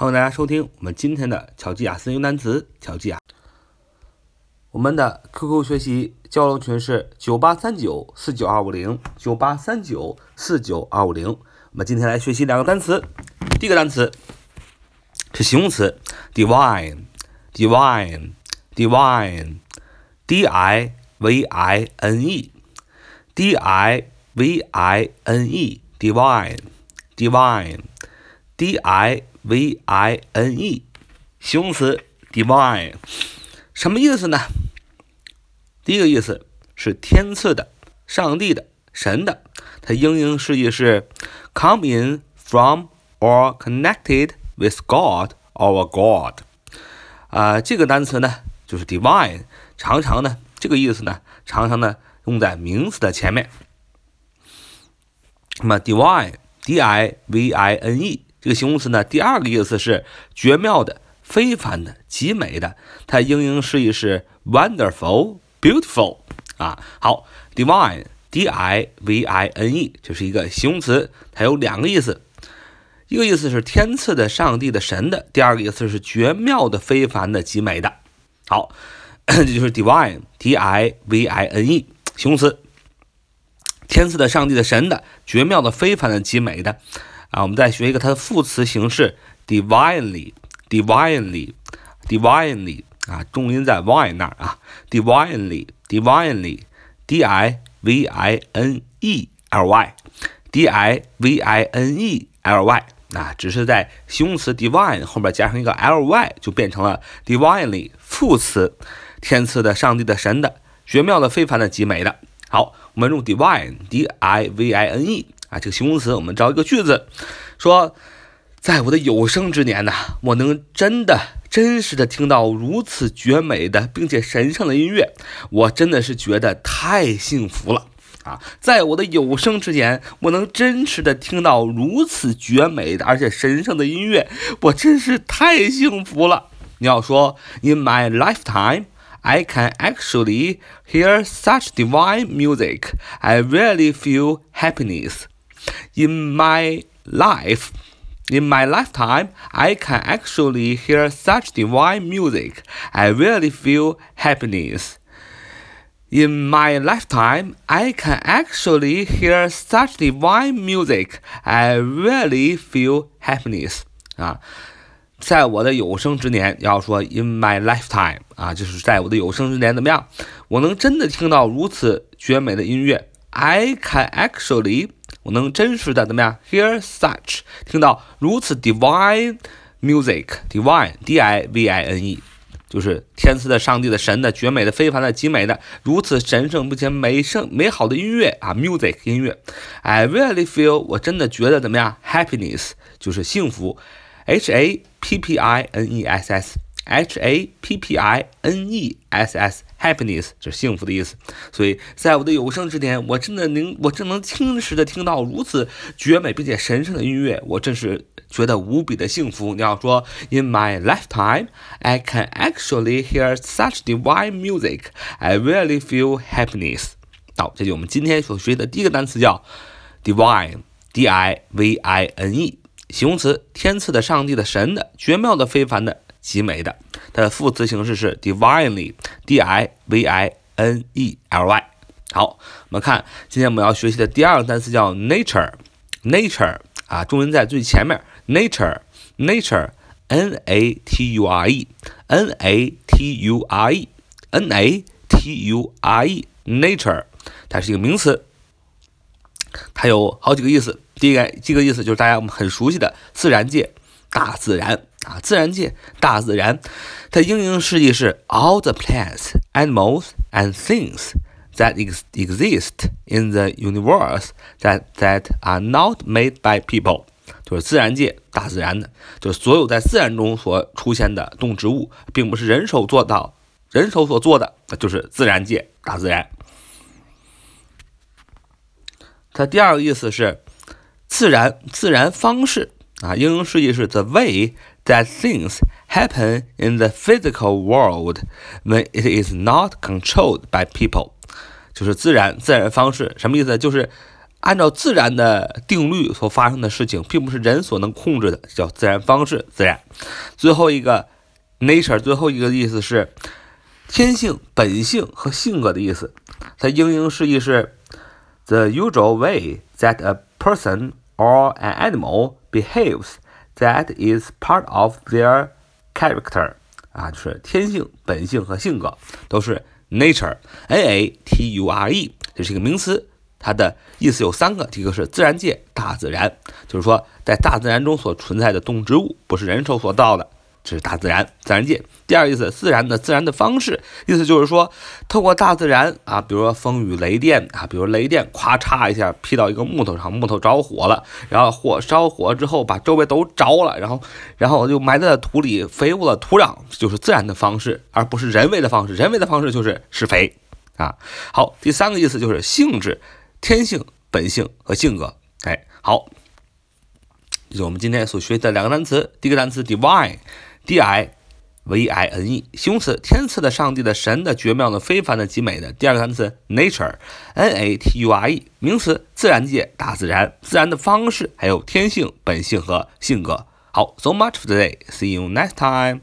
欢迎大家收听我们今天的巧记雅思英语单词。巧记雅，我们的 QQ 学习交流群是九八三九四九二五零九八三九四九二五零。我们今天来学习两个单词，第一个单词是形容词，divine，divine，divine，d i v i n e，d i v i n e，divine，divine d i v i n e，形容词 divine，什么意思呢？第一个意思是天赐的、上帝的、神的。它英英释义是 come in from or connected with God or God。啊，这个单词呢就是 divine，常常呢这个意思呢常常呢用在名词的前面。那么 divine，d i v i n e。这个形容词呢，第二个意思是绝妙的、非凡的、极美的。它英英释义是 wonderful、beautiful 啊。好，divine，d i v i n e，就是一个形容词，它有两个意思，一个意思是天赐的、上帝的、神的；第二个意思是绝妙的、非凡的、极美的。好，这就是 divine，d i v i n e，形容词，天赐的、上帝的、神的、绝妙的、非凡的、极美的。啊，我们再学一个它的副词形式，divinely，divinely，divinely 啊，重音在 y 那儿啊，divinely，divinely，d i v i n e l y，d i v i n e l y 啊，只是在形容词 divine 后面加上一个 l y，就变成了 divinely 副词，天赐的、上帝的、神的、绝妙的、非凡的、极美的。好，我们用 divine，d i v i n e。啊，这个形容词，我们造一个句子，说，在我的有生之年呢，我能真的、真实的听到如此绝美的并且神圣的音乐，我真的是觉得太幸福了啊！在我的有生之年，我能真实的听到如此绝美的而且神圣的音乐，我真是太幸福了。你要说，In my lifetime, I can actually hear such divine music. I really feel happiness. in my life, in my lifetime, I can actually hear such divine music. I really feel happiness. In my lifetime, I can actually hear such divine music. I really feel happiness. 啊，在我的有生之年，要说 in my lifetime 啊，就是在我的有生之年怎么样？我能真的听到如此绝美的音乐。I can actually 我能真实的怎么样？Hear such，听到如此 divine music，divine，d i v i n e，就是天赐的、上帝的、神的、绝美的、非凡的、极美的，如此神圣并且美圣美好的音乐啊，music 音乐。I really feel，我真的觉得怎么样？Happiness 就是幸福 h-a-p-p-i-n-e-s-s h-a-p-p-i-n-e-s-s Happiness 是幸福的意思。所以在我的有生之年，我真的能，我真能真实的听到如此绝美并且神圣的音乐，我真是觉得无比的幸福。你要说，In my lifetime, I can actually hear such divine music. I really feel happiness. 好，这就我们今天所学的第一个单词叫 divine，D I V I N E，形容词，天赐的、上帝的、神的、绝妙的、非凡的。极美的，它的副词形式是 divinely Divinely，好，我们看今天我们要学习的第二个单词叫 nature，nature 啊，重音在最前面，nature，nature，n a t u r e，n a t u r e，n a t u r e，nature，它是一个名词，它有好几个意思。第一个，这个意思就是大家很熟悉的自然界，大自然。啊，自然界，大自然，它英英释义是 all the plants, animals, and things that ex exist in the universe that that are not made by people，就是自然界，大自然的，就是所有在自然中所出现的动植物，并不是人手做到，人手所做的，就是自然界，大自然。它第二个意思是自然，自然方式啊，英英释义是 the way。That things happen in the physical world when it is not controlled by people，就是自然自然方式，什么意思？就是按照自然的定律所发生的事情，并不是人所能控制的，叫自然方式，自然。最后一个 nature，最后一个意思是天性、本性和性格的意思。它英英释义是 the usual way that a person or an animal behaves that is part of their character。啊，就是天性、本性和性格都是 nature，n a t u r e，这是一个名词。它的意思有三个，第一个是自然界，大自然，就是说在大自然中所存在的动植物，不是人手所造的，这是大自然，自然界。第二意思，自然的自然的方式，意思就是说，透过大自然啊，比如说风雨雷电啊，比如雷电咵嚓一下劈到一个木头上，木头着火了，然后火烧火之后把周围都着了，然后然后就埋在土里肥沃了土壤，就是自然的方式，而不是人为的方式。人为的方式就是施肥啊。好，第三个意思就是性质。天性、本性和性格，哎，好，这是我们今天所学的两个单词。第一个单词 divine divine 形容词天赐的上帝的神的绝妙的非凡的极美的。第二个单词 nature nature 名词自然界大自然自然的方式还有天性本性和性格。好 so much for today see you next time